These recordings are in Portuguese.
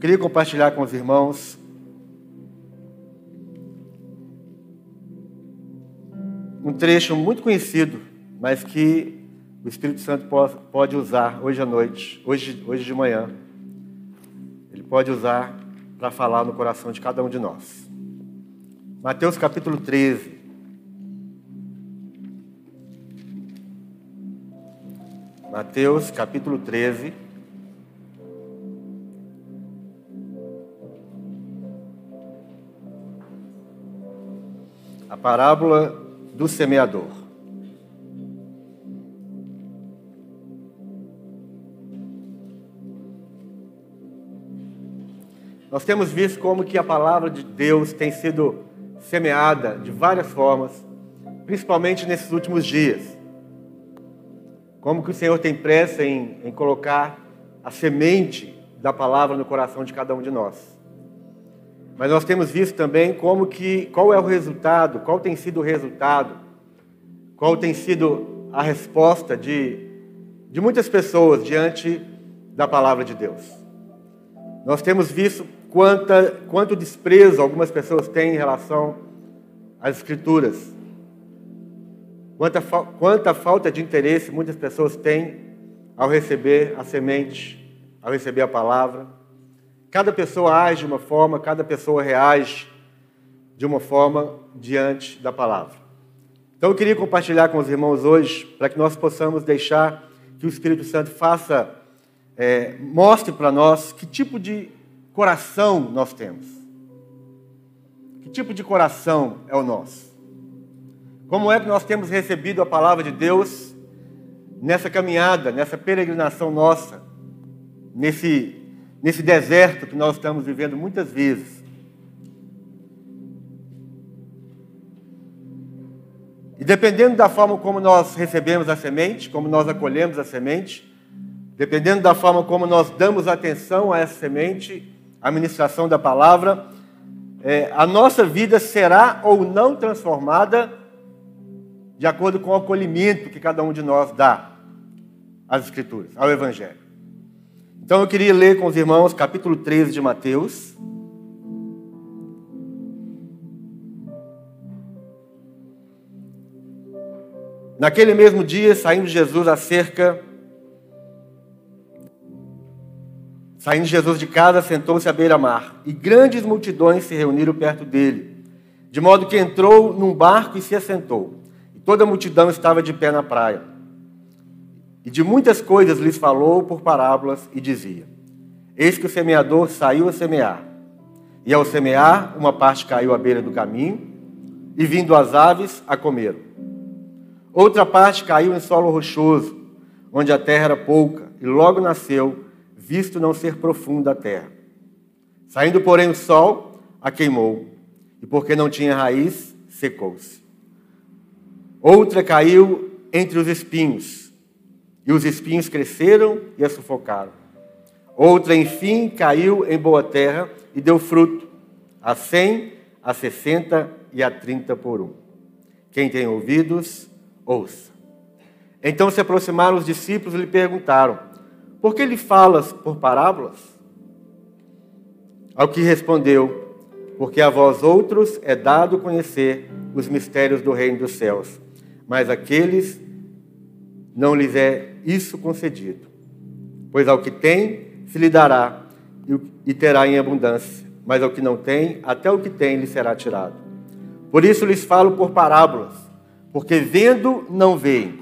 queria compartilhar com os irmãos um trecho muito conhecido, mas que o Espírito Santo pode usar hoje à noite, hoje, hoje de manhã. Ele pode usar para falar no coração de cada um de nós. Mateus capítulo 13. Mateus capítulo 13. Parábola do semeador. Nós temos visto como que a palavra de Deus tem sido semeada de várias formas, principalmente nesses últimos dias. Como que o Senhor tem pressa em, em colocar a semente da palavra no coração de cada um de nós. Mas nós temos visto também como que qual é o resultado, qual tem sido o resultado, qual tem sido a resposta de, de muitas pessoas diante da palavra de Deus. Nós temos visto quanta, quanto desprezo algumas pessoas têm em relação às Escrituras, quanta, quanta falta de interesse muitas pessoas têm ao receber a semente, ao receber a palavra. Cada pessoa age de uma forma, cada pessoa reage de uma forma diante da palavra. Então eu queria compartilhar com os irmãos hoje, para que nós possamos deixar que o Espírito Santo faça, é, mostre para nós que tipo de coração nós temos. Que tipo de coração é o nosso? Como é que nós temos recebido a palavra de Deus nessa caminhada, nessa peregrinação nossa, nesse nesse deserto que nós estamos vivendo muitas vezes. E dependendo da forma como nós recebemos a semente, como nós acolhemos a semente, dependendo da forma como nós damos atenção a essa semente, a ministração da palavra, é, a nossa vida será ou não transformada de acordo com o acolhimento que cada um de nós dá às Escrituras, ao Evangelho. Então eu queria ler com os irmãos capítulo 13 de Mateus. Naquele mesmo dia, saindo Jesus a cerca, saindo Jesus de casa, sentou-se à beira-mar, e grandes multidões se reuniram perto dele, de modo que entrou num barco e se assentou. E toda a multidão estava de pé na praia. E de muitas coisas lhes falou por parábolas e dizia: Eis que o semeador saiu a semear. E ao semear, uma parte caiu à beira do caminho, e vindo as aves, a comeram. Outra parte caiu em solo rochoso, onde a terra era pouca, e logo nasceu, visto não ser profunda a terra. Saindo, porém, o sol, a queimou, e porque não tinha raiz, secou-se. Outra caiu entre os espinhos, e os espinhos cresceram e a sufocaram. Outra, enfim, caiu em boa terra e deu fruto, a cem, a sessenta e a trinta por um. Quem tem ouvidos, ouça. Então se aproximaram os discípulos e lhe perguntaram: Por que lhe falas por parábolas? Ao que respondeu: Porque a vós outros é dado conhecer os mistérios do reino dos céus, mas aqueles não lhes é isso concedido. Pois ao que tem, se lhe dará e terá em abundância, mas ao que não tem, até o que tem lhe será tirado. Por isso lhes falo por parábolas, porque vendo não veem,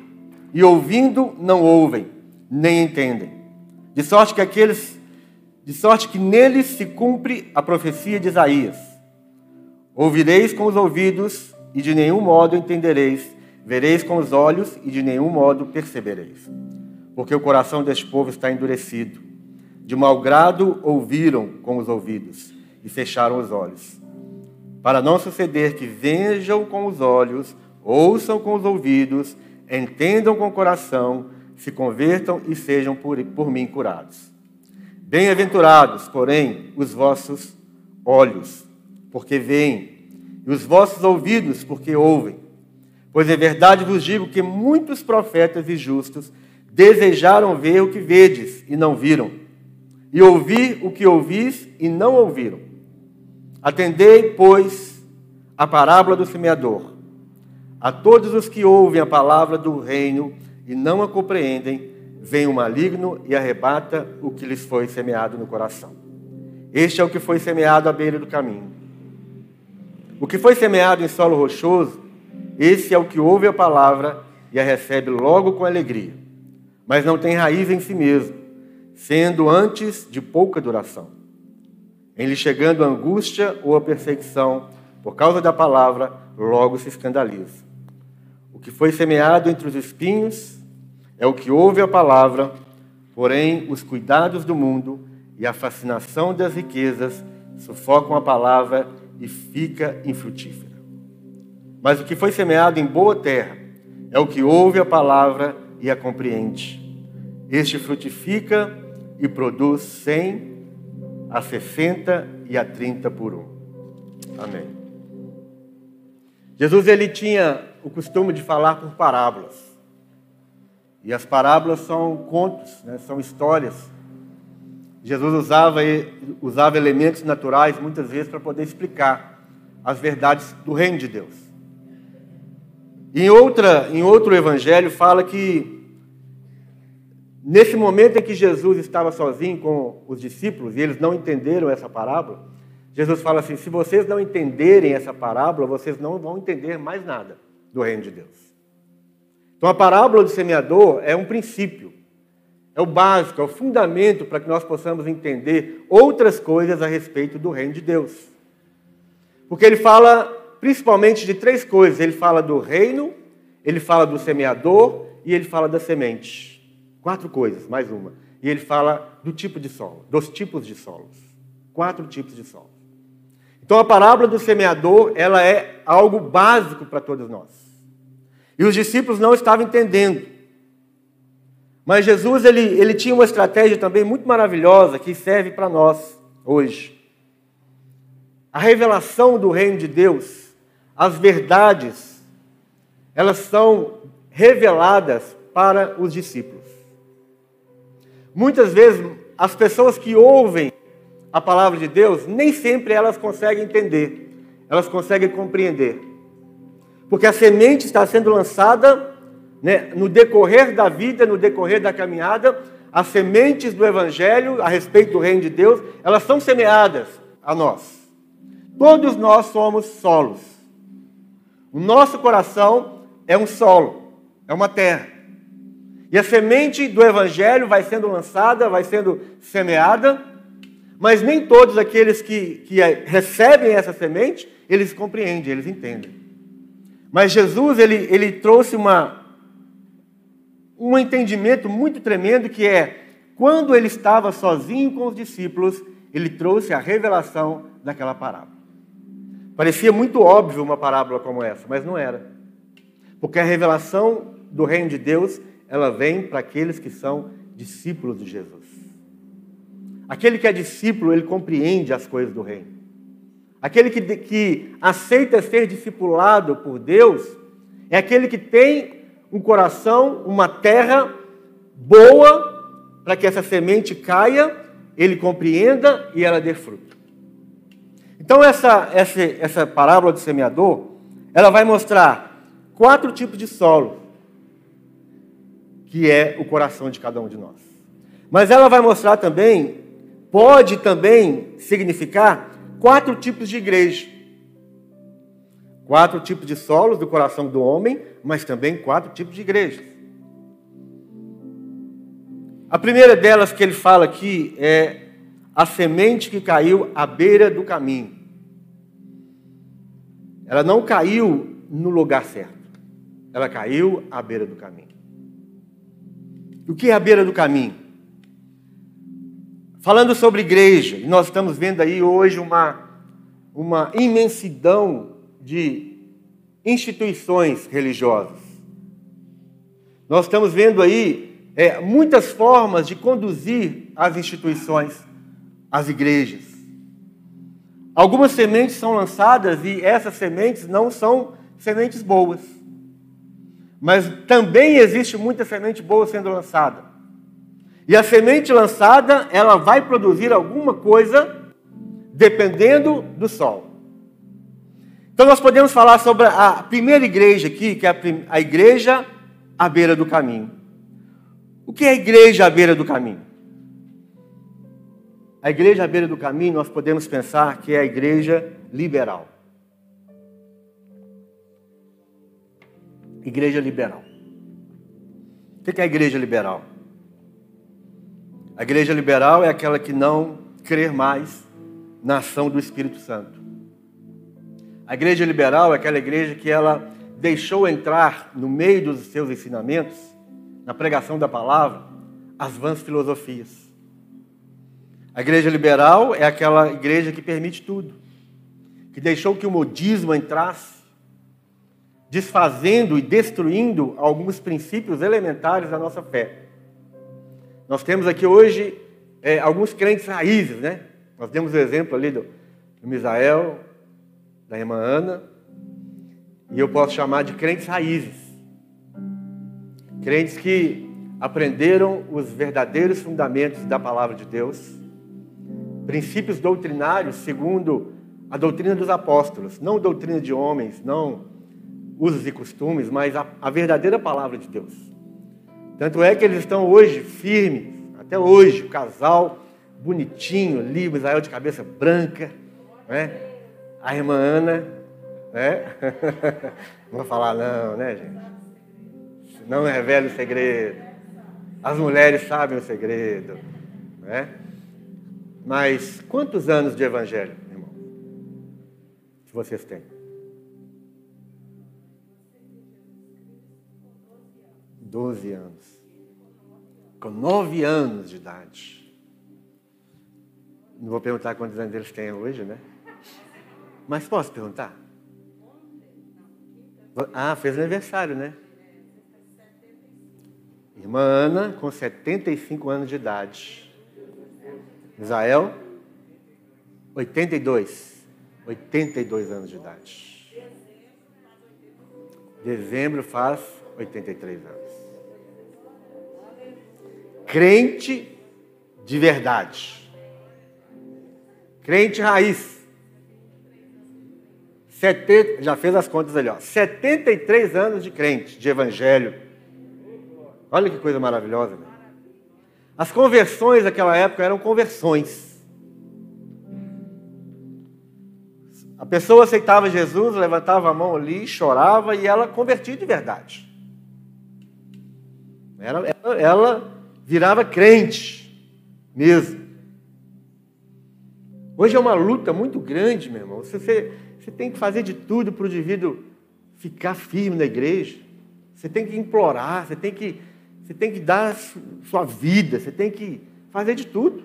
e ouvindo não ouvem, nem entendem. De sorte que aqueles, de sorte que neles se cumpre a profecia de Isaías. Ouvireis com os ouvidos e de nenhum modo entendereis Vereis com os olhos e de nenhum modo percebereis. Porque o coração deste povo está endurecido. De mau grado ouviram com os ouvidos e fecharam os olhos. Para não suceder que vejam com os olhos, ouçam com os ouvidos, entendam com o coração, se convertam e sejam por, por mim curados. Bem-aventurados, porém, os vossos olhos, porque veem, e os vossos ouvidos, porque ouvem. Pois é verdade vos digo que muitos profetas e justos desejaram ver o que vedes e não viram, e ouvi o que ouvis e não ouviram. Atendei, pois, a parábola do semeador. A todos os que ouvem a palavra do reino e não a compreendem, vem o maligno e arrebata o que lhes foi semeado no coração. Este é o que foi semeado à beira do caminho. O que foi semeado em solo rochoso, esse é o que ouve a palavra e a recebe logo com alegria, mas não tem raiz em si mesmo, sendo antes de pouca duração. Em lhe chegando a angústia ou a perseguição, por causa da palavra, logo se escandaliza. O que foi semeado entre os espinhos é o que ouve a palavra, porém os cuidados do mundo e a fascinação das riquezas sufocam a palavra e fica infrutífera. Mas o que foi semeado em boa terra é o que ouve a palavra e a compreende. Este frutifica e produz cem, a sessenta e a trinta por um. Amém. Jesus ele tinha o costume de falar por parábolas. E as parábolas são contos, né? são histórias. Jesus usava, usava elementos naturais muitas vezes para poder explicar as verdades do reino de Deus. Em, outra, em outro evangelho fala que nesse momento em que Jesus estava sozinho com os discípulos e eles não entenderam essa parábola, Jesus fala assim: se vocês não entenderem essa parábola, vocês não vão entender mais nada do reino de Deus. Então a parábola do semeador é um princípio, é o básico, é o fundamento para que nós possamos entender outras coisas a respeito do reino de Deus. Porque ele fala principalmente de três coisas: ele fala do reino, ele fala do semeador e ele fala da semente. Quatro coisas, mais uma. E ele fala do tipo de solo, dos tipos de solos. Quatro tipos de solos. Então a parábola do semeador, ela é algo básico para todos nós. E os discípulos não estavam entendendo. Mas Jesus, ele, ele tinha uma estratégia também muito maravilhosa que serve para nós hoje. A revelação do reino de Deus, as verdades, elas são reveladas para os discípulos. Muitas vezes, as pessoas que ouvem a palavra de Deus, nem sempre elas conseguem entender, elas conseguem compreender. Porque a semente está sendo lançada né, no decorrer da vida, no decorrer da caminhada, as sementes do Evangelho a respeito do reino de Deus, elas são semeadas a nós. Todos nós somos solos. O nosso coração é um solo, é uma terra. E a semente do Evangelho vai sendo lançada, vai sendo semeada, mas nem todos aqueles que, que recebem essa semente, eles compreendem, eles entendem. Mas Jesus, ele, ele trouxe uma, um entendimento muito tremendo que é, quando ele estava sozinho com os discípulos, ele trouxe a revelação daquela parábola. Parecia muito óbvio uma parábola como essa, mas não era. Porque a revelação do reino de Deus ela vem para aqueles que são discípulos de Jesus. Aquele que é discípulo, ele compreende as coisas do reino. Aquele que, que aceita ser discipulado por Deus é aquele que tem um coração, uma terra boa para que essa semente caia, ele compreenda e ela dê fruto. Então essa, essa, essa parábola do semeador, ela vai mostrar quatro tipos de solo que é o coração de cada um de nós. Mas ela vai mostrar também, pode também significar quatro tipos de igreja. Quatro tipos de solos do coração do homem, mas também quatro tipos de igrejas. A primeira delas que ele fala aqui é a semente que caiu à beira do caminho. Ela não caiu no lugar certo. Ela caiu à beira do caminho. O que é a beira do caminho? Falando sobre igreja, nós estamos vendo aí hoje uma, uma imensidão de instituições religiosas. Nós estamos vendo aí é, muitas formas de conduzir as instituições, as igrejas. Algumas sementes são lançadas e essas sementes não são sementes boas. Mas também existe muita semente boa sendo lançada. E a semente lançada, ela vai produzir alguma coisa dependendo do sol. Então nós podemos falar sobre a primeira igreja aqui, que é a igreja à beira do caminho. O que é a igreja à beira do caminho? A igreja à beira do caminho, nós podemos pensar que é a igreja liberal. Igreja liberal. O que é a igreja liberal? A igreja liberal é aquela que não crê mais na ação do Espírito Santo. A igreja liberal é aquela igreja que ela deixou entrar no meio dos seus ensinamentos, na pregação da palavra, as vãs filosofias. A igreja liberal é aquela igreja que permite tudo, que deixou que o modismo entrasse, desfazendo e destruindo alguns princípios elementares da nossa fé. Nós temos aqui hoje é, alguns crentes raízes, né? Nós temos o exemplo ali do, do Misael, da irmã Ana, e eu posso chamar de crentes raízes. Crentes que aprenderam os verdadeiros fundamentos da palavra de Deus, princípios doutrinários segundo a doutrina dos apóstolos, não doutrina de homens, não usos e costumes, mas a, a verdadeira palavra de Deus. Tanto é que eles estão hoje firmes, até hoje, o casal bonitinho ali, Israel de cabeça branca, né? a irmã Ana, né? Não vou falar não, né, gente? Não revela o segredo. As mulheres sabem o segredo, né? Mas quantos anos de evangelho, irmão? Que vocês têm? Doze anos. Com nove anos de idade. Não vou perguntar quantos anos eles têm hoje, né? Mas posso perguntar? Ah, fez aniversário, né? Irmã Ana, com 75 anos de idade. Israel, 82. 82 anos de idade. Dezembro faz 83 anos. Crente de verdade. Crente raiz. 70, já fez as contas ali, ó. 73 anos de crente, de evangelho. Olha que coisa maravilhosa. Né? As conversões daquela época eram conversões. A pessoa aceitava Jesus, levantava a mão ali, chorava e ela convertia de verdade. Ela, ela, ela virava crente mesmo. Hoje é uma luta muito grande, meu irmão. Você, você tem que fazer de tudo para o indivíduo ficar firme na igreja. Você tem que implorar, você tem que, você tem que dar sua vida, você tem que fazer de tudo.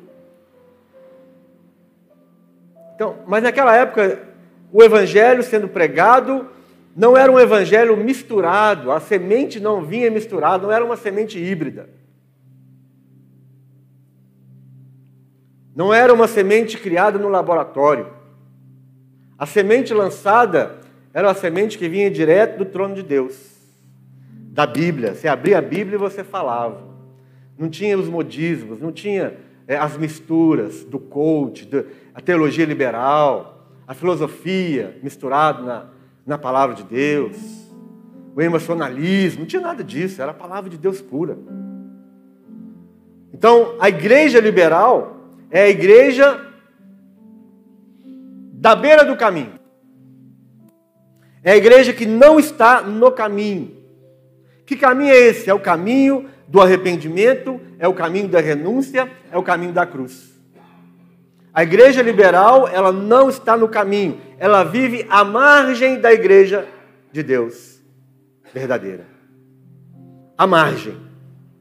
Então, mas naquela época, o evangelho sendo pregado não era um evangelho misturado, a semente não vinha misturada, não era uma semente híbrida. Não era uma semente criada no laboratório. A semente lançada era uma semente que vinha direto do trono de Deus, da Bíblia. Você abria a Bíblia e você falava. Não tinha os modismos, não tinha é, as misturas do coach, da, a teologia liberal, a filosofia misturada na, na palavra de Deus, o emocionalismo, não tinha nada disso, era a palavra de Deus pura. Então, a igreja liberal é a igreja da beira do caminho. É a igreja que não está no caminho. Que caminho é esse? É o caminho do arrependimento, é o caminho da renúncia, é o caminho da cruz. A igreja liberal, ela não está no caminho, ela vive à margem da igreja de Deus verdadeira. À margem,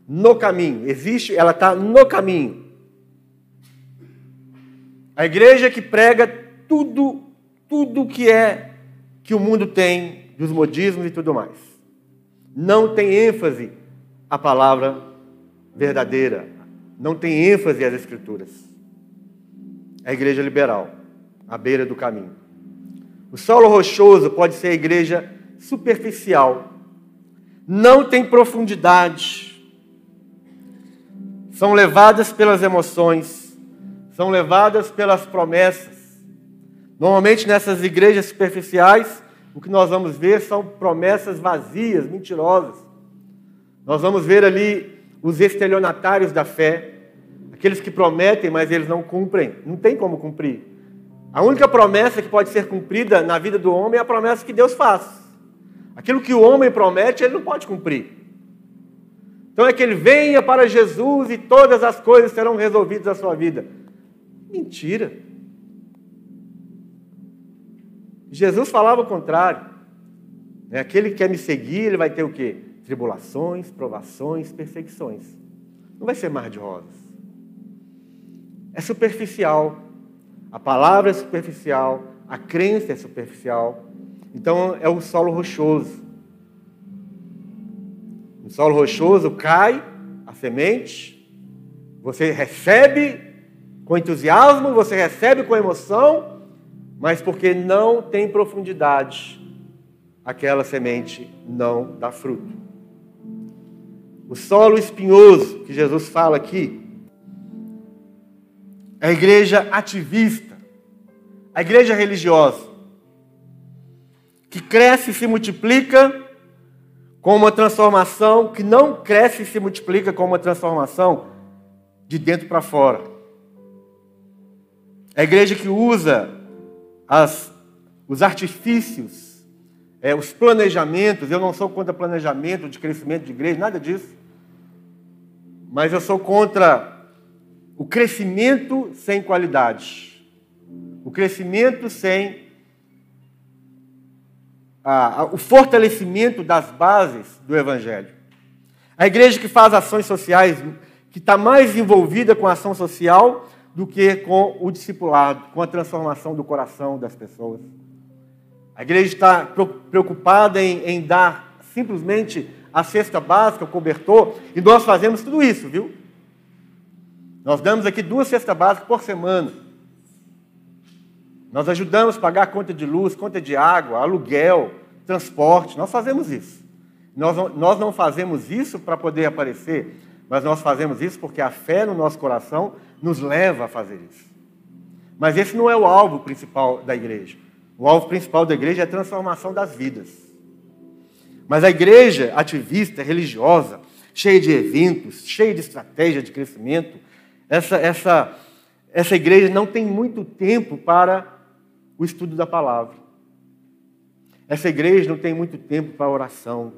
no caminho, existe, ela está no caminho. A igreja que prega tudo, tudo que é que o mundo tem, dos modismos e tudo mais. Não tem ênfase a palavra verdadeira. Não tem ênfase às escrituras. É a igreja liberal, à beira do caminho. O solo rochoso pode ser a igreja superficial. Não tem profundidade são levadas pelas emoções, são levadas pelas promessas. Normalmente nessas igrejas superficiais, o que nós vamos ver são promessas vazias, mentirosas. Nós vamos ver ali os estelionatários da fé, aqueles que prometem, mas eles não cumprem. Não tem como cumprir. A única promessa que pode ser cumprida na vida do homem é a promessa que Deus faz. Aquilo que o homem promete, ele não pode cumprir. Então é que ele venha para Jesus e todas as coisas serão resolvidas na sua vida. Mentira. Jesus falava o contrário. É, aquele que quer me seguir, ele vai ter o quê? Tribulações, provações, perseguições. Não vai ser mar de rosas. É superficial. A palavra é superficial, a crença é superficial. Então é o solo rochoso solo rochoso cai a semente, você recebe com entusiasmo, você recebe com emoção, mas porque não tem profundidade, aquela semente não dá fruto. O solo espinhoso que Jesus fala aqui é a igreja ativista, a igreja religiosa, que cresce e se multiplica com uma transformação que não cresce e se multiplica com uma transformação de dentro para fora. A igreja que usa as, os artifícios, é, os planejamentos. Eu não sou contra planejamento de crescimento de igreja, nada disso. Mas eu sou contra o crescimento sem qualidade. O crescimento sem a, a, o fortalecimento das bases do Evangelho. A igreja que faz ações sociais, que está mais envolvida com a ação social do que com o discipulado, com a transformação do coração das pessoas. A igreja está preocupada em, em dar simplesmente a cesta básica, o cobertor, e nós fazemos tudo isso, viu? Nós damos aqui duas cestas básicas por semana. Nós ajudamos a pagar conta de luz, conta de água, aluguel, transporte. Nós fazemos isso. Nós não, nós não fazemos isso para poder aparecer, mas nós fazemos isso porque a fé no nosso coração nos leva a fazer isso. Mas esse não é o alvo principal da igreja. O alvo principal da igreja é a transformação das vidas. Mas a igreja ativista, religiosa, cheia de eventos, cheia de estratégia de crescimento, essa, essa, essa igreja não tem muito tempo para o estudo da palavra. Essa igreja não tem muito tempo para oração.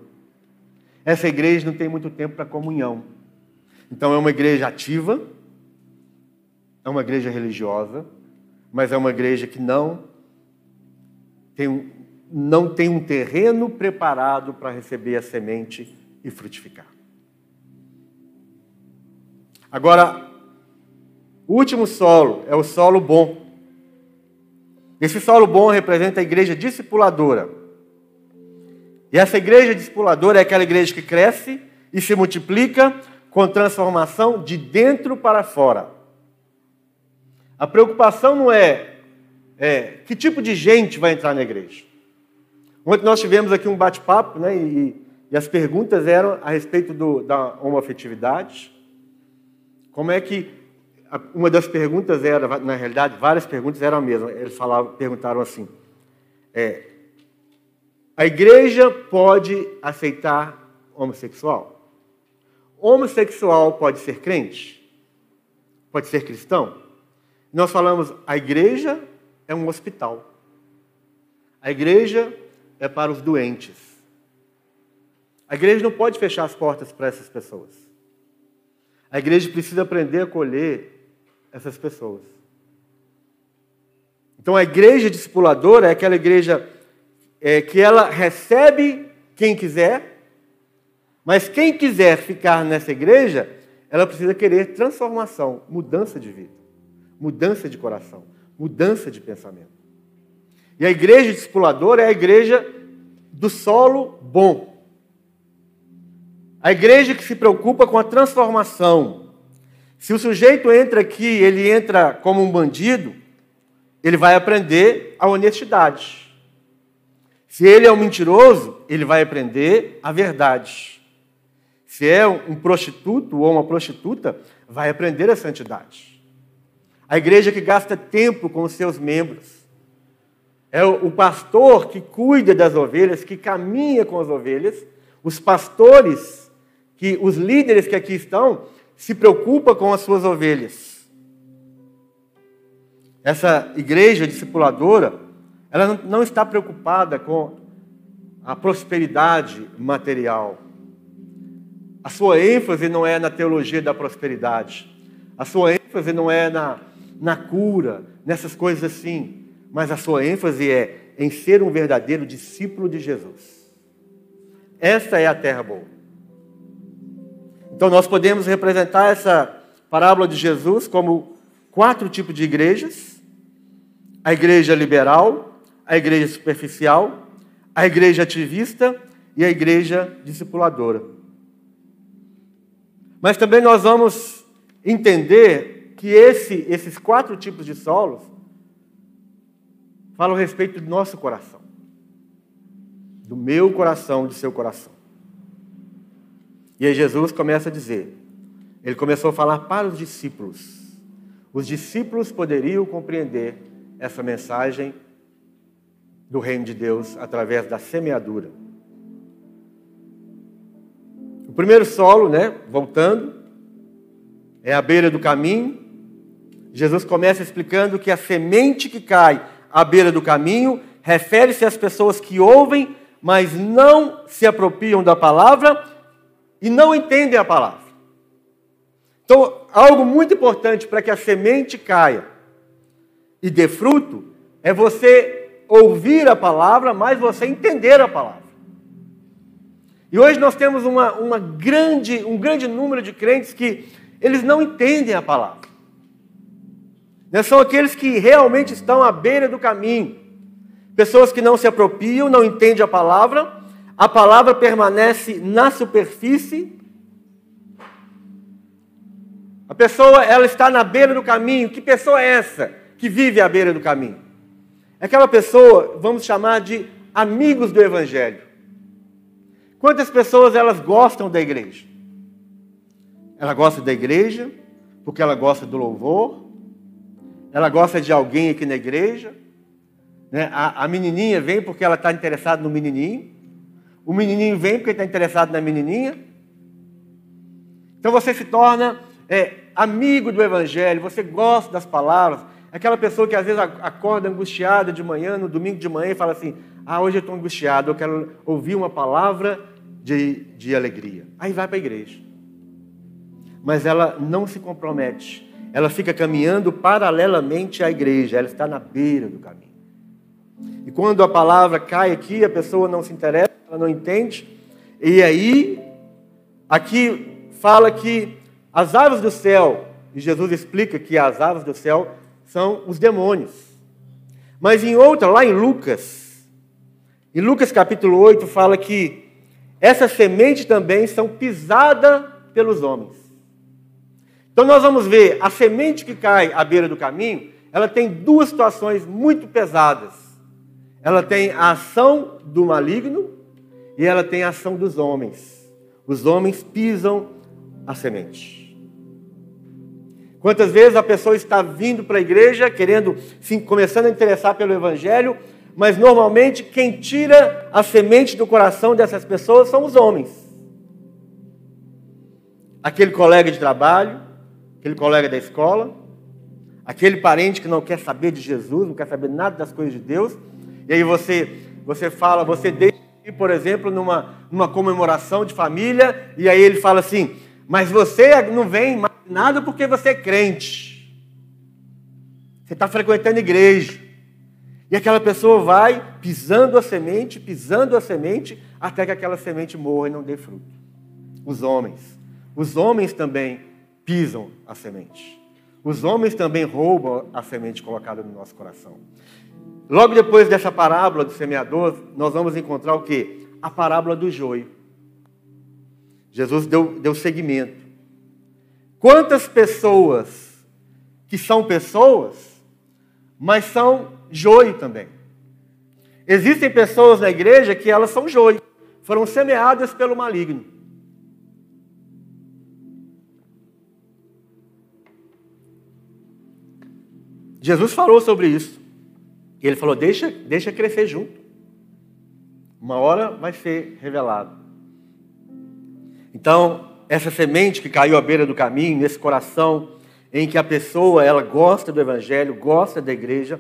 Essa igreja não tem muito tempo para comunhão. Então é uma igreja ativa, é uma igreja religiosa, mas é uma igreja que não tem, não tem um terreno preparado para receber a semente e frutificar. Agora, o último solo é o solo bom. Esse solo bom representa a igreja discipuladora. E essa igreja discipuladora é aquela igreja que cresce e se multiplica com transformação de dentro para fora. A preocupação não é, é que tipo de gente vai entrar na igreja. Ontem nós tivemos aqui um bate-papo, né, e, e, as perguntas eram a respeito do, da homoafetividade. Como é que uma das perguntas era, na realidade, várias perguntas eram a mesma. Eles falavam, perguntaram assim: é, a igreja pode aceitar homossexual? Homossexual pode ser crente? Pode ser cristão? Nós falamos, a igreja é um hospital. A igreja é para os doentes. A igreja não pode fechar as portas para essas pessoas. A igreja precisa aprender a acolher essas pessoas. Então a igreja discipuladora é aquela igreja é, que ela recebe quem quiser, mas quem quiser ficar nessa igreja, ela precisa querer transformação, mudança de vida, mudança de coração, mudança de pensamento. E a igreja discipuladora é a igreja do solo bom. A igreja que se preocupa com a transformação, se o sujeito entra aqui, ele entra como um bandido, ele vai aprender a honestidade. Se ele é um mentiroso, ele vai aprender a verdade. se é um prostituto ou uma prostituta, vai aprender a santidade. A igreja que gasta tempo com os seus membros. É o pastor que cuida das ovelhas, que caminha com as ovelhas. Os pastores, que os líderes que aqui estão, se preocupam com as suas ovelhas. Essa igreja discipuladora, ela não está preocupada com a prosperidade material. A sua ênfase não é na teologia da prosperidade. A sua ênfase não é na, na cura, nessas coisas assim. Mas a sua ênfase é em ser um verdadeiro discípulo de Jesus. Essa é a terra boa. Então nós podemos representar essa parábola de Jesus como quatro tipos de igrejas: a igreja liberal, a igreja superficial, a igreja ativista e a igreja discipuladora. Mas também nós vamos entender que esse, esses quatro tipos de solos falam a respeito do nosso coração, do meu coração, do seu coração. E aí Jesus começa a dizer, ele começou a falar para os discípulos. Os discípulos poderiam compreender essa mensagem do reino de Deus através da semeadura. O primeiro solo, né, voltando, é a beira do caminho. Jesus começa explicando que a semente que cai à beira do caminho refere-se às pessoas que ouvem, mas não se apropriam da palavra e não entendem a palavra. Então, algo muito importante para que a semente caia e dê fruto é você ouvir a palavra, mas você entender a palavra. E hoje nós temos uma, uma grande, um grande número de crentes que eles não entendem a palavra. Né? São aqueles que realmente estão à beira do caminho. Pessoas que não se apropriam, não entendem a palavra, a palavra permanece na superfície. A pessoa, ela está na beira do caminho. Que pessoa é essa que vive à beira do caminho? Aquela pessoa, vamos chamar de amigos do Evangelho. Quantas pessoas elas gostam da igreja? Ela gosta da igreja porque ela gosta do louvor, ela gosta de alguém aqui na igreja. Né? A, a menininha vem porque ela está interessada no menininho, o menininho vem porque está interessado na menininha. Então você se torna é, amigo do Evangelho, você gosta das palavras, Aquela pessoa que às vezes acorda angustiada de manhã, no domingo de manhã, e fala assim: Ah, hoje eu estou angustiado, eu quero ouvir uma palavra de, de alegria. Aí vai para a igreja. Mas ela não se compromete. Ela fica caminhando paralelamente à igreja, ela está na beira do caminho. E quando a palavra cai aqui, a pessoa não se interessa, ela não entende. E aí, aqui fala que as aves do céu, e Jesus explica que as aves do céu são os demônios. Mas em outra, lá em Lucas, em Lucas capítulo 8, fala que essas sementes também são pisadas pelos homens. Então nós vamos ver a semente que cai à beira do caminho, ela tem duas situações muito pesadas. Ela tem a ação do maligno e ela tem a ação dos homens. Os homens pisam a semente. Quantas vezes a pessoa está vindo para a igreja, querendo, sim, começando a interessar pelo Evangelho, mas normalmente quem tira a semente do coração dessas pessoas são os homens. Aquele colega de trabalho, aquele colega da escola, aquele parente que não quer saber de Jesus, não quer saber nada das coisas de Deus, e aí você, você fala, você deixa por exemplo, numa, numa comemoração de família, e aí ele fala assim: Mas você não vem mais nada porque você é crente. Você está frequentando igreja. E aquela pessoa vai pisando a semente, pisando a semente, até que aquela semente morra e não dê fruto. Os homens. Os homens também pisam a semente. Os homens também roubam a semente colocada no nosso coração. Logo depois dessa parábola do semeador, nós vamos encontrar o que? A parábola do joio. Jesus deu, deu seguimento. Quantas pessoas que são pessoas, mas são joio também. Existem pessoas na igreja que elas são joio, foram semeadas pelo maligno. Jesus falou sobre isso. Ele falou: deixa, deixa crescer junto. Uma hora vai ser revelado. Então, essa semente que caiu à beira do caminho, nesse coração em que a pessoa ela gosta do evangelho, gosta da igreja,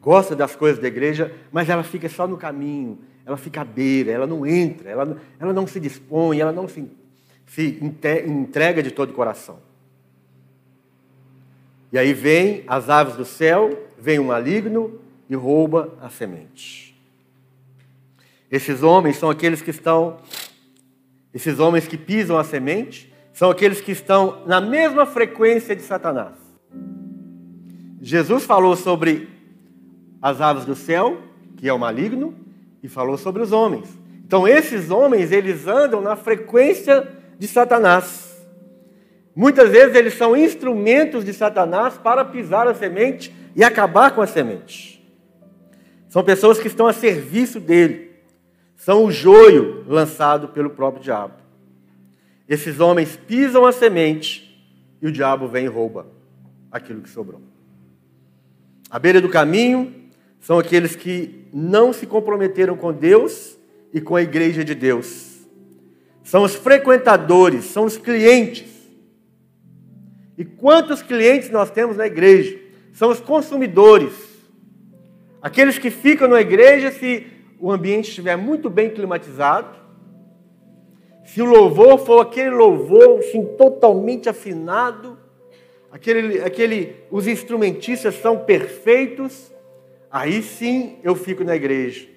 gosta das coisas da igreja, mas ela fica só no caminho, ela fica à beira, ela não entra, ela, ela não se dispõe, ela não se, se entrega de todo o coração. E aí vem as aves do céu, vem o maligno e rouba a semente. Esses homens são aqueles que estão, esses homens que pisam a semente, são aqueles que estão na mesma frequência de Satanás. Jesus falou sobre as aves do céu, que é o maligno, e falou sobre os homens. Então esses homens, eles andam na frequência de Satanás. Muitas vezes eles são instrumentos de Satanás para pisar a semente e acabar com a semente. São pessoas que estão a serviço dele. São o joio lançado pelo próprio diabo. Esses homens pisam a semente e o diabo vem e rouba aquilo que sobrou. À beira do caminho são aqueles que não se comprometeram com Deus e com a igreja de Deus. São os frequentadores, são os clientes. E quantos clientes nós temos na igreja? São os consumidores. Aqueles que ficam na igreja se o ambiente estiver muito bem climatizado, se o louvor for aquele louvor assim, totalmente afinado, aquele, aquele, os instrumentistas são perfeitos, aí sim eu fico na igreja.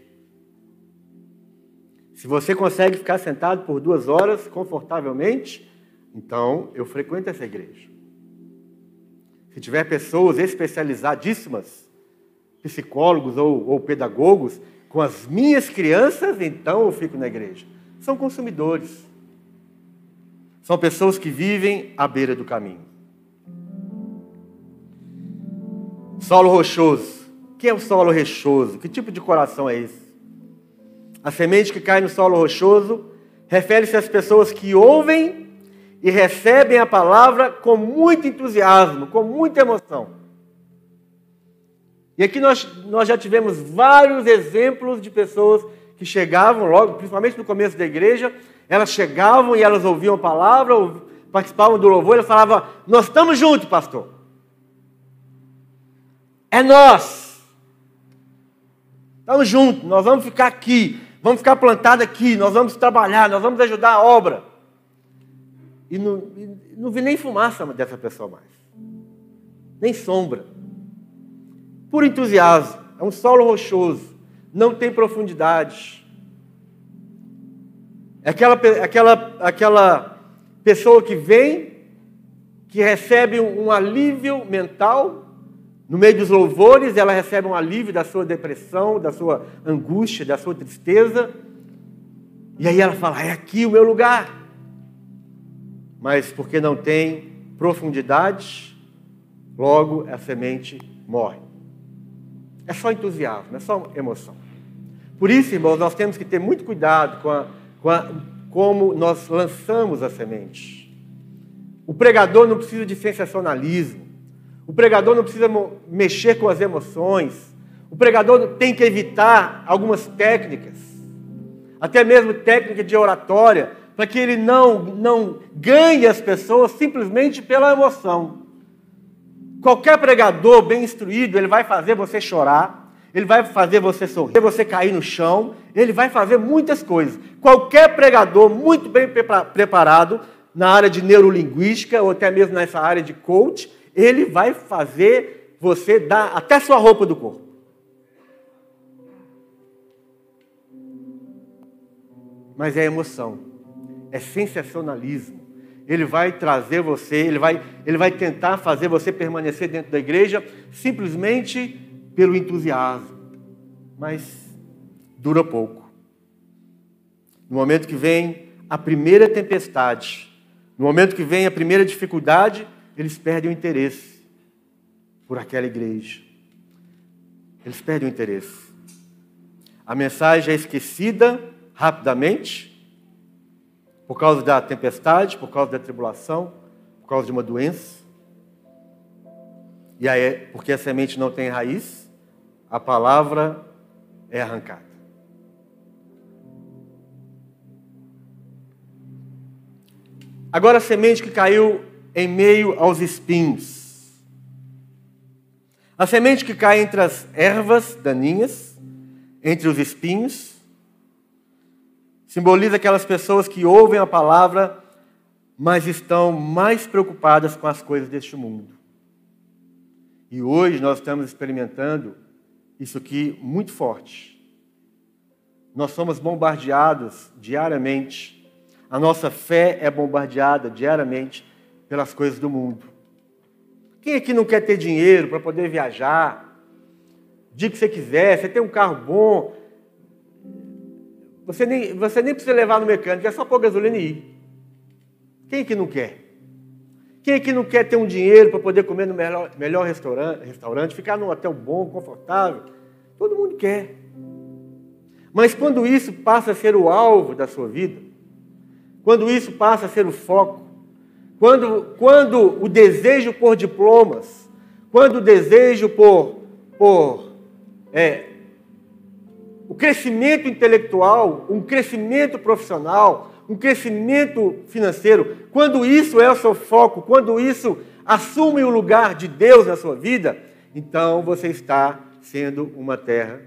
Se você consegue ficar sentado por duas horas confortavelmente, então eu frequento essa igreja. Se tiver pessoas especializadíssimas, psicólogos ou, ou pedagogos, com as minhas crianças, então eu fico na igreja são consumidores. São pessoas que vivem à beira do caminho. Solo rochoso. O que é o solo rochoso? Que tipo de coração é esse? A semente que cai no solo rochoso refere-se às pessoas que ouvem e recebem a palavra com muito entusiasmo, com muita emoção. E aqui nós, nós já tivemos vários exemplos de pessoas que chegavam logo, principalmente no começo da igreja, elas chegavam e elas ouviam a palavra, participavam do louvor, elas falavam: Nós estamos juntos, pastor. É nós. Estamos juntos, nós vamos ficar aqui, vamos ficar plantados aqui, nós vamos trabalhar, nós vamos ajudar a obra. E não, e não vi nem fumaça dessa pessoa mais, nem sombra. Por entusiasmo, é um solo rochoso não tem profundidade. É aquela, aquela, aquela pessoa que vem, que recebe um alívio mental, no meio dos louvores, ela recebe um alívio da sua depressão, da sua angústia, da sua tristeza. E aí ela fala: é aqui o meu lugar. Mas porque não tem profundidade, logo a semente morre. É só entusiasmo, é só emoção. Por isso, irmãos, nós temos que ter muito cuidado com, a, com a, como nós lançamos a semente. O pregador não precisa de sensacionalismo. O pregador não precisa mexer com as emoções. O pregador tem que evitar algumas técnicas, até mesmo técnica de oratória, para que ele não, não ganhe as pessoas simplesmente pela emoção. Qualquer pregador bem instruído, ele vai fazer você chorar, ele vai fazer você sorrir, você cair no chão, ele vai fazer muitas coisas. Qualquer pregador muito bem preparado na área de neurolinguística ou até mesmo nessa área de coach, ele vai fazer você dar até sua roupa do corpo. Mas é emoção, é sensacionalismo ele vai trazer você, ele vai, ele vai tentar fazer você permanecer dentro da igreja simplesmente pelo entusiasmo. Mas dura pouco. No momento que vem a primeira tempestade, no momento que vem a primeira dificuldade, eles perdem o interesse por aquela igreja. Eles perdem o interesse. A mensagem é esquecida rapidamente por causa da tempestade, por causa da tribulação, por causa de uma doença. E aí, porque a semente não tem raiz, a palavra é arrancada. Agora a semente que caiu em meio aos espinhos. A semente que cai entre as ervas daninhas, entre os espinhos, simboliza aquelas pessoas que ouvem a palavra, mas estão mais preocupadas com as coisas deste mundo. E hoje nós estamos experimentando isso aqui muito forte. Nós somos bombardeados diariamente, a nossa fé é bombardeada diariamente pelas coisas do mundo. Quem aqui não quer ter dinheiro para poder viajar? Diga o que você quiser, você tem um carro bom, você nem, você nem precisa levar no mecânico, é só pôr gasolina e ir. Quem aqui não quer? Quem aqui não quer ter um dinheiro para poder comer no melhor, melhor restaurante, restaurante, ficar num hotel bom, confortável? Todo mundo quer. Mas quando isso passa a ser o alvo da sua vida, quando isso passa a ser o foco, quando, quando o desejo por diplomas, quando o desejo por, por é, o crescimento intelectual, um crescimento profissional, um crescimento financeiro, quando isso é o seu foco, quando isso assume o lugar de Deus na sua vida, então você está sendo uma terra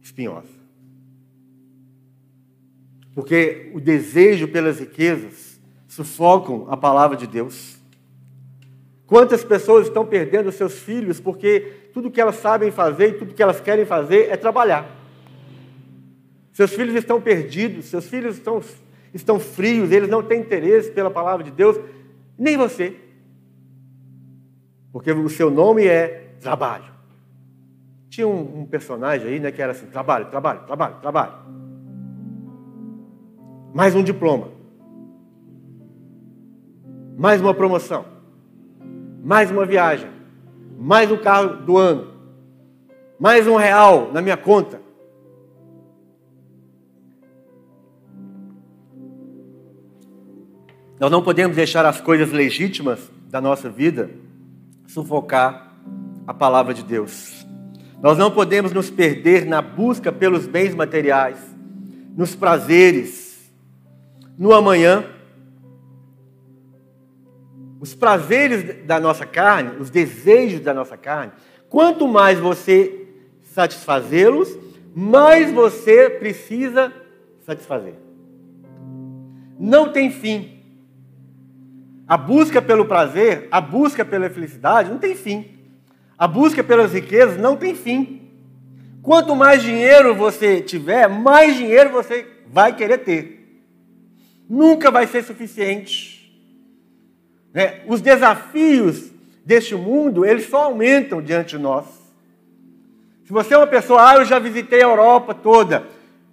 espinhosa. Porque o desejo pelas riquezas sufocam a palavra de Deus. Quantas pessoas estão perdendo seus filhos porque tudo que elas sabem fazer e tudo que elas querem fazer é trabalhar. Seus filhos estão perdidos, seus filhos estão, estão frios, eles não têm interesse pela palavra de Deus, nem você. Porque o seu nome é trabalho. Tinha um, um personagem aí, né, que era assim: trabalho, trabalho, trabalho, trabalho. Mais um diploma. Mais uma promoção. Mais uma viagem. Mais um carro do ano. Mais um real na minha conta. Nós não podemos deixar as coisas legítimas da nossa vida sufocar a palavra de Deus. Nós não podemos nos perder na busca pelos bens materiais, nos prazeres, no amanhã. Os prazeres da nossa carne, os desejos da nossa carne, quanto mais você satisfazê-los, mais você precisa satisfazer. Não tem fim. A busca pelo prazer, a busca pela felicidade não tem fim. A busca pelas riquezas não tem fim. Quanto mais dinheiro você tiver, mais dinheiro você vai querer ter. Nunca vai ser suficiente. Né? Os desafios deste mundo, eles só aumentam diante de nós. Se você é uma pessoa, ah, eu já visitei a Europa toda.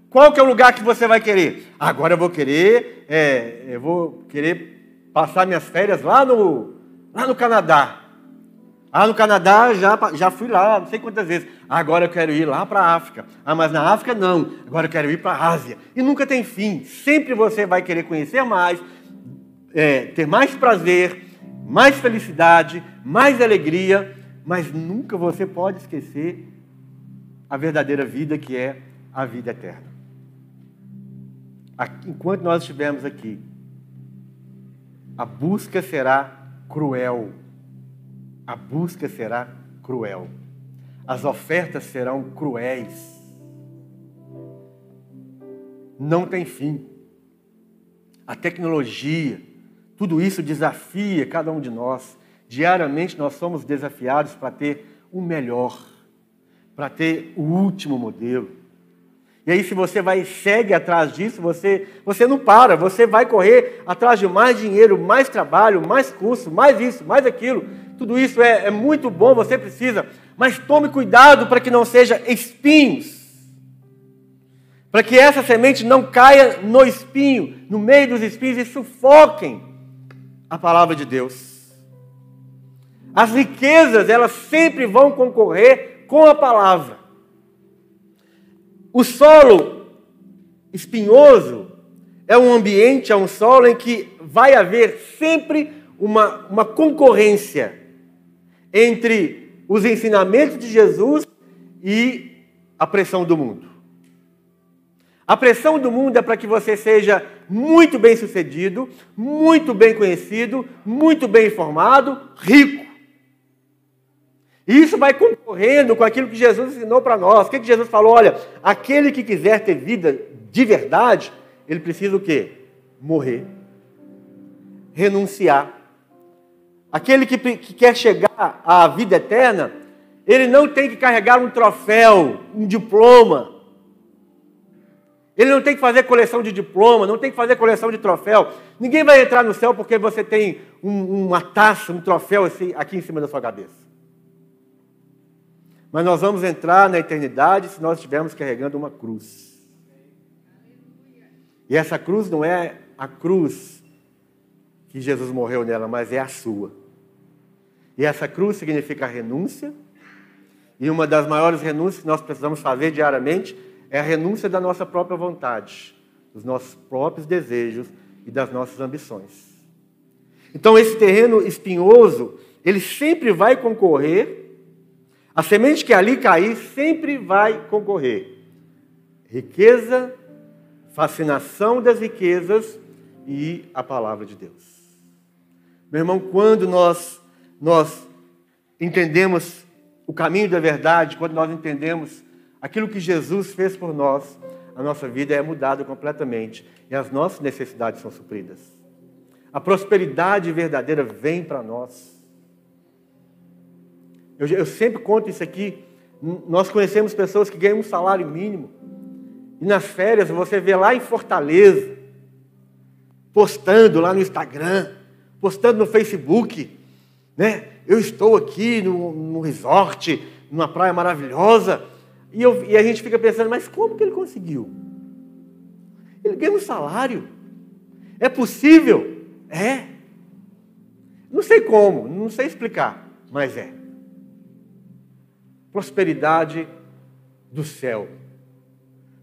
Qual que é o lugar que você vai querer? Agora eu vou querer, é, eu vou querer passar minhas férias lá no, lá no Canadá. Ah, no Canadá já, já fui lá, não sei quantas vezes. agora eu quero ir lá para a África. Ah, mas na África não. Agora eu quero ir para a Ásia. E nunca tem fim. Sempre você vai querer conhecer mais, é, ter mais prazer, mais felicidade, mais alegria, mas nunca você pode esquecer a verdadeira vida que é a vida eterna. Enquanto nós estivermos aqui, a busca será cruel. A busca será cruel. As ofertas serão cruéis. Não tem fim. A tecnologia, tudo isso desafia cada um de nós. Diariamente nós somos desafiados para ter o melhor, para ter o último modelo. E aí, se você vai segue atrás disso, você, você não para, você vai correr atrás de mais dinheiro, mais trabalho, mais curso, mais isso, mais aquilo. Tudo isso é, é muito bom, você precisa, mas tome cuidado para que não seja espinhos. Para que essa semente não caia no espinho, no meio dos espinhos e sufoquem a palavra de Deus. As riquezas, elas sempre vão concorrer com a palavra. O solo espinhoso é um ambiente, é um solo em que vai haver sempre uma, uma concorrência entre os ensinamentos de Jesus e a pressão do mundo. A pressão do mundo é para que você seja muito bem sucedido, muito bem conhecido, muito bem informado, rico. E isso vai concorrendo com aquilo que Jesus ensinou para nós. O que, que Jesus falou? Olha, aquele que quiser ter vida de verdade, ele precisa o quê? Morrer. Renunciar. Aquele que, que quer chegar à vida eterna, ele não tem que carregar um troféu, um diploma, ele não tem que fazer coleção de diploma, não tem que fazer coleção de troféu. Ninguém vai entrar no céu porque você tem um, uma taça, um troféu assim, aqui em cima da sua cabeça. Mas nós vamos entrar na eternidade se nós estivermos carregando uma cruz. E essa cruz não é a cruz que Jesus morreu nela, mas é a sua. E essa cruz significa renúncia. E uma das maiores renúncias que nós precisamos fazer diariamente é a renúncia da nossa própria vontade, dos nossos próprios desejos e das nossas ambições. Então, esse terreno espinhoso, ele sempre vai concorrer, a semente que ali cair sempre vai concorrer. Riqueza, fascinação das riquezas e a palavra de Deus. Meu irmão, quando nós, nós entendemos o caminho da verdade, quando nós entendemos aquilo que Jesus fez por nós, a nossa vida é mudada completamente e as nossas necessidades são supridas. A prosperidade verdadeira vem para nós. Eu, eu, sempre conto isso aqui. Nós conhecemos pessoas que ganham um salário mínimo e nas férias você vê lá em Fortaleza, postando lá no Instagram, postando no Facebook, né? Eu estou aqui no, no resort, numa praia maravilhosa e, eu, e a gente fica pensando, mas como que ele conseguiu? Ele ganha um salário. É possível? É. Não sei como, não sei explicar, mas é. Prosperidade do céu.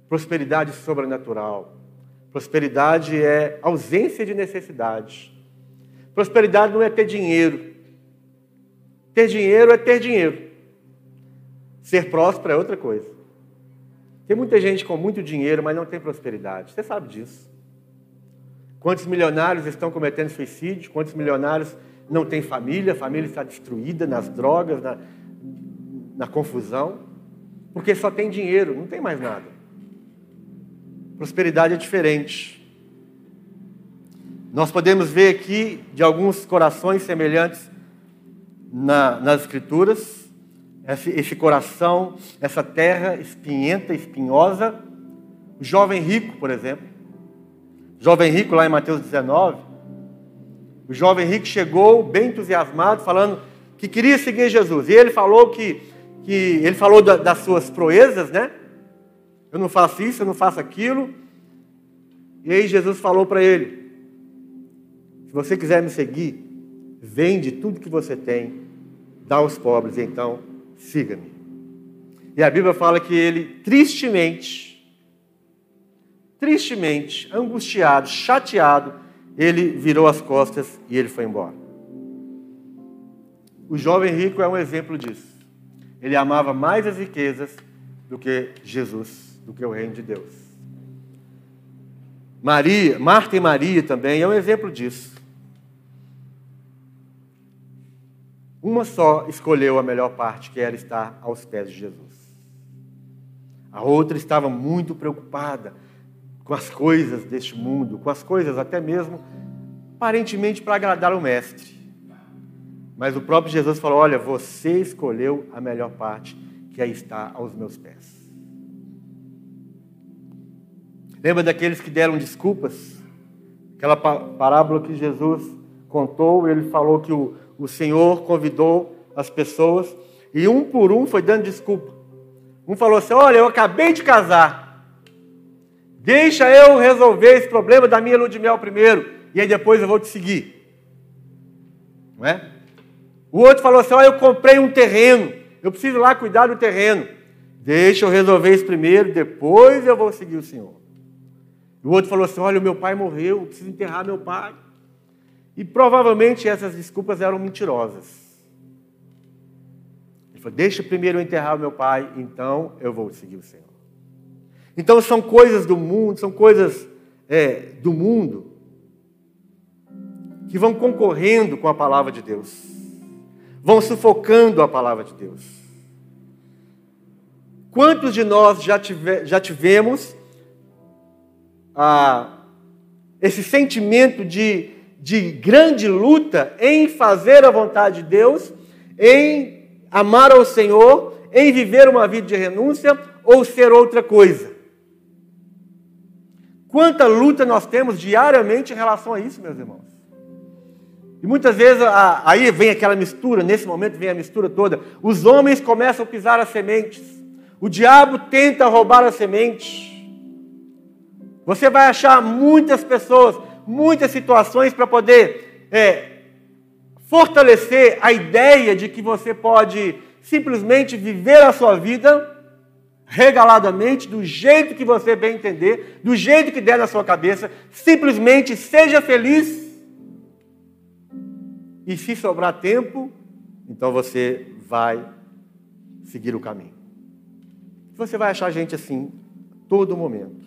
Prosperidade sobrenatural. Prosperidade é ausência de necessidade. Prosperidade não é ter dinheiro. Ter dinheiro é ter dinheiro. Ser próspero é outra coisa. Tem muita gente com muito dinheiro, mas não tem prosperidade. Você sabe disso. Quantos milionários estão cometendo suicídio? Quantos milionários não têm família? A família está destruída nas drogas, na, na confusão. Porque só tem dinheiro, não tem mais nada. Prosperidade é diferente. Nós podemos ver aqui de alguns corações semelhantes na, nas Escrituras esse, esse coração, essa terra espinhenta, espinhosa. O jovem rico, por exemplo. O jovem rico, lá em Mateus 19. O jovem rico chegou bem entusiasmado, falando que queria seguir Jesus. E ele falou que, que ele falou da, das suas proezas, né? Eu não faço isso, eu não faço aquilo. E aí Jesus falou para ele: Se você quiser me seguir, vende tudo que você tem, dá aos pobres, então siga-me. E a Bíblia fala que ele tristemente, tristemente, angustiado, chateado, ele virou as costas e ele foi embora. O jovem rico é um exemplo disso. Ele amava mais as riquezas do que Jesus, do que o reino de Deus. Maria, Marta e Maria também é um exemplo disso. Uma só escolheu a melhor parte, que era estar aos pés de Jesus. A outra estava muito preocupada com as coisas deste mundo, com as coisas até mesmo aparentemente para agradar o mestre. Mas o próprio Jesus falou: Olha, você escolheu a melhor parte, que aí está aos meus pés. Lembra daqueles que deram desculpas? Aquela parábola que Jesus contou, ele falou que o, o Senhor convidou as pessoas e um por um foi dando desculpa. Um falou assim: Olha, eu acabei de casar. Deixa eu resolver esse problema da minha lua de mel primeiro, e aí depois eu vou te seguir. Não é? O outro falou assim: Olha, eu comprei um terreno, eu preciso lá cuidar do terreno. Deixa eu resolver isso primeiro, depois eu vou seguir o Senhor. O outro falou assim: Olha, meu pai morreu, eu preciso enterrar meu pai. E provavelmente essas desculpas eram mentirosas. Deixa primeiro eu enterrar meu pai, então eu vou seguir o Senhor. Então são coisas do mundo, são coisas é, do mundo que vão concorrendo com a palavra de Deus, vão sufocando a palavra de Deus. Quantos de nós já, tive, já tivemos ah, esse sentimento de, de grande luta em fazer a vontade de Deus, em amar ao Senhor, em viver uma vida de renúncia ou ser outra coisa? Quanta luta nós temos diariamente em relação a isso, meus irmãos. E muitas vezes aí vem aquela mistura, nesse momento vem a mistura toda. Os homens começam a pisar as sementes. O diabo tenta roubar as sementes. Você vai achar muitas pessoas, muitas situações para poder é, fortalecer a ideia de que você pode simplesmente viver a sua vida regaladamente, do jeito que você bem entender, do jeito que der na sua cabeça, simplesmente seja feliz e se sobrar tempo, então você vai seguir o caminho. Você vai achar gente assim todo momento.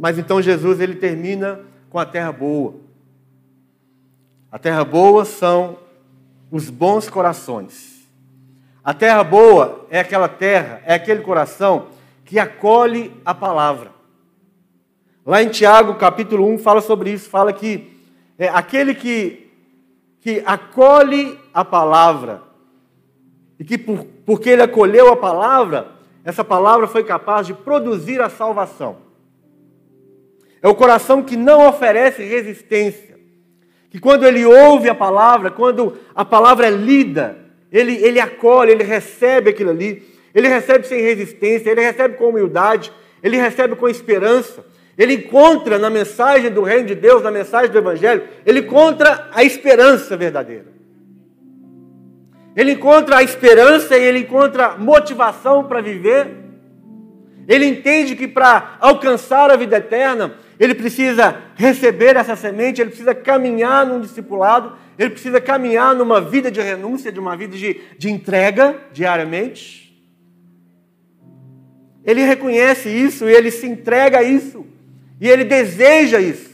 Mas então Jesus ele termina com a terra boa. A terra boa são os bons corações. A terra boa é aquela terra, é aquele coração que acolhe a palavra. Lá em Tiago, capítulo 1, fala sobre isso, fala que é aquele que que acolhe a palavra. E que por, porque ele acolheu a palavra, essa palavra foi capaz de produzir a salvação. É o coração que não oferece resistência. Que quando ele ouve a palavra, quando a palavra é lida, ele, ele acolhe, ele recebe aquilo ali, ele recebe sem resistência, ele recebe com humildade, ele recebe com esperança. Ele encontra na mensagem do reino de Deus, na mensagem do Evangelho, ele encontra a esperança verdadeira. Ele encontra a esperança e ele encontra motivação para viver. Ele entende que para alcançar a vida eterna, ele precisa receber essa semente, ele precisa caminhar num discipulado, ele precisa caminhar numa vida de renúncia, de uma vida de, de entrega diariamente. Ele reconhece isso e ele se entrega a isso. E ele deseja isso.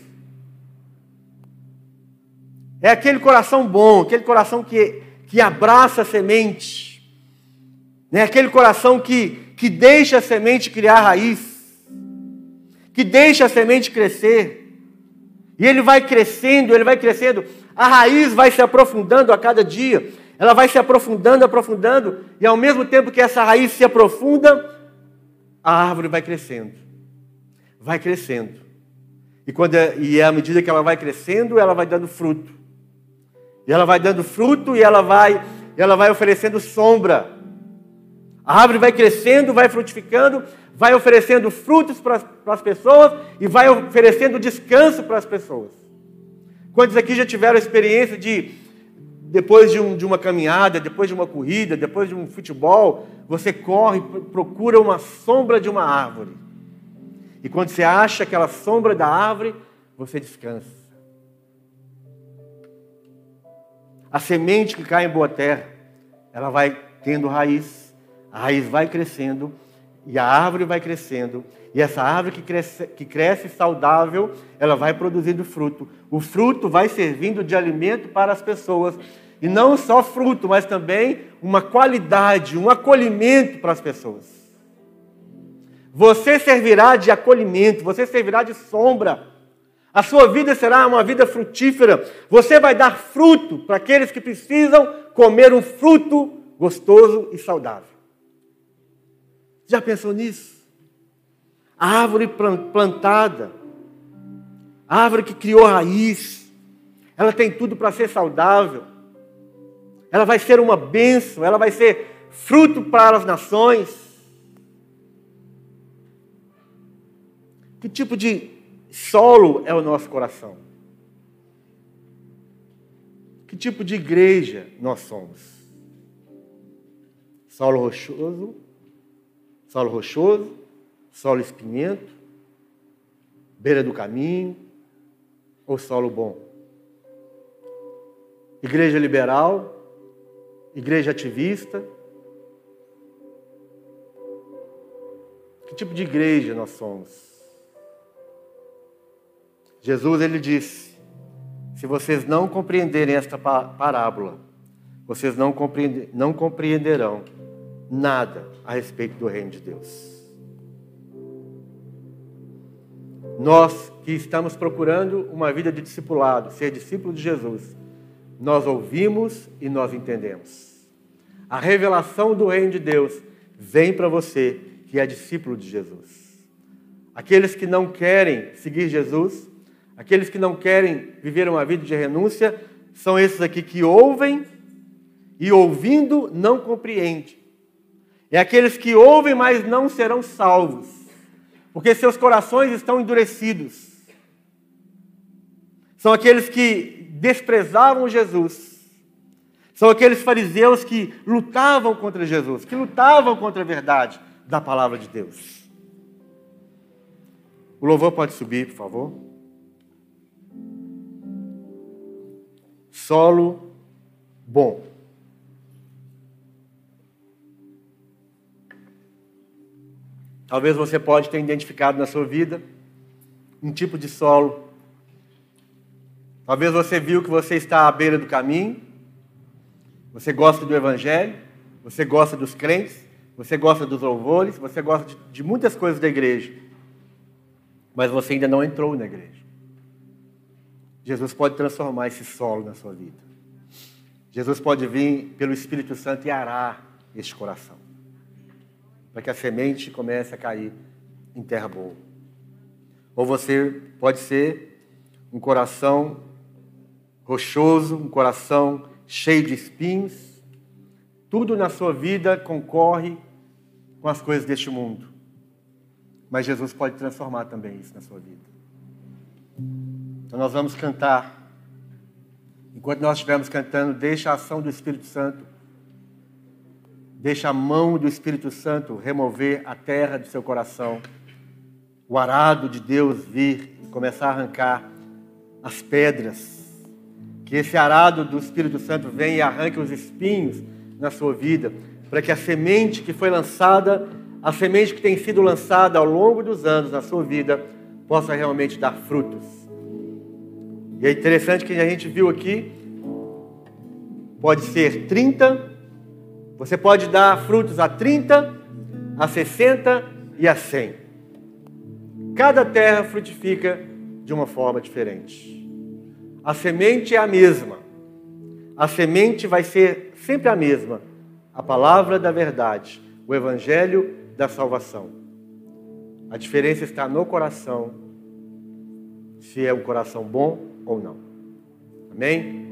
É aquele coração bom, aquele coração que, que abraça a semente. É aquele coração que, que deixa a semente criar raiz. Que deixa a semente crescer. E ele vai crescendo, ele vai crescendo. A raiz vai se aprofundando a cada dia. Ela vai se aprofundando, aprofundando. E ao mesmo tempo que essa raiz se aprofunda, a árvore vai crescendo vai crescendo. E, quando é, e à medida que ela vai crescendo, ela vai dando fruto. E ela vai dando fruto e ela vai, ela vai oferecendo sombra. A árvore vai crescendo, vai frutificando, vai oferecendo frutos para, para as pessoas e vai oferecendo descanso para as pessoas. Quantos aqui já tiveram a experiência de, depois de, um, de uma caminhada, depois de uma corrida, depois de um futebol, você corre, procura uma sombra de uma árvore. E quando você acha aquela sombra da árvore, você descansa. A semente que cai em boa terra, ela vai tendo raiz, a raiz vai crescendo, e a árvore vai crescendo, e essa árvore que cresce, que cresce saudável, ela vai produzindo fruto. O fruto vai servindo de alimento para as pessoas. E não só fruto, mas também uma qualidade, um acolhimento para as pessoas. Você servirá de acolhimento, você servirá de sombra. A sua vida será uma vida frutífera. Você vai dar fruto para aqueles que precisam comer um fruto gostoso e saudável. Já pensou nisso? A árvore plantada, a árvore que criou raiz, ela tem tudo para ser saudável. Ela vai ser uma bênção, ela vai ser fruto para as nações. Que tipo de solo é o nosso coração? Que tipo de igreja nós somos? Solo rochoso, solo rochoso, solo espinhento, beira do caminho ou solo bom? Igreja liberal, igreja ativista? Que tipo de igreja nós somos? Jesus ele disse: se vocês não compreenderem esta parábola, vocês não, não compreenderão nada a respeito do reino de Deus. Nós que estamos procurando uma vida de discipulado, ser discípulo de Jesus, nós ouvimos e nós entendemos. A revelação do reino de Deus vem para você que é discípulo de Jesus. Aqueles que não querem seguir Jesus, aqueles que não querem viver uma vida de renúncia, são esses aqui que ouvem e ouvindo não compreendem. É aqueles que ouvem, mas não serão salvos, porque seus corações estão endurecidos. São aqueles que desprezavam Jesus. São aqueles fariseus que lutavam contra Jesus, que lutavam contra a verdade da palavra de Deus. O louvor pode subir, por favor. Solo bom. Talvez você pode ter identificado na sua vida um tipo de solo. Talvez você viu que você está à beira do caminho. Você gosta do evangelho, você gosta dos crentes, você gosta dos louvores, você gosta de, de muitas coisas da igreja. Mas você ainda não entrou na igreja. Jesus pode transformar esse solo na sua vida. Jesus pode vir pelo Espírito Santo e arar este coração para que a semente comece a cair em terra boa. Ou você pode ser um coração rochoso, um coração cheio de espinhos. Tudo na sua vida concorre com as coisas deste mundo. Mas Jesus pode transformar também isso na sua vida. Então nós vamos cantar. Enquanto nós estivermos cantando, deixa a ação do Espírito Santo Deixa a mão do Espírito Santo remover a terra do seu coração. O arado de Deus vir e começar a arrancar as pedras. Que esse arado do Espírito Santo venha e arranque os espinhos na sua vida, para que a semente que foi lançada, a semente que tem sido lançada ao longo dos anos na sua vida, possa realmente dar frutos. E é interessante que a gente viu aqui, pode ser 30, você pode dar frutos a 30, a 60 e a 100. Cada terra frutifica de uma forma diferente. A semente é a mesma. A semente vai ser sempre a mesma. A palavra da verdade, o evangelho da salvação. A diferença está no coração, se é um coração bom ou não. Amém?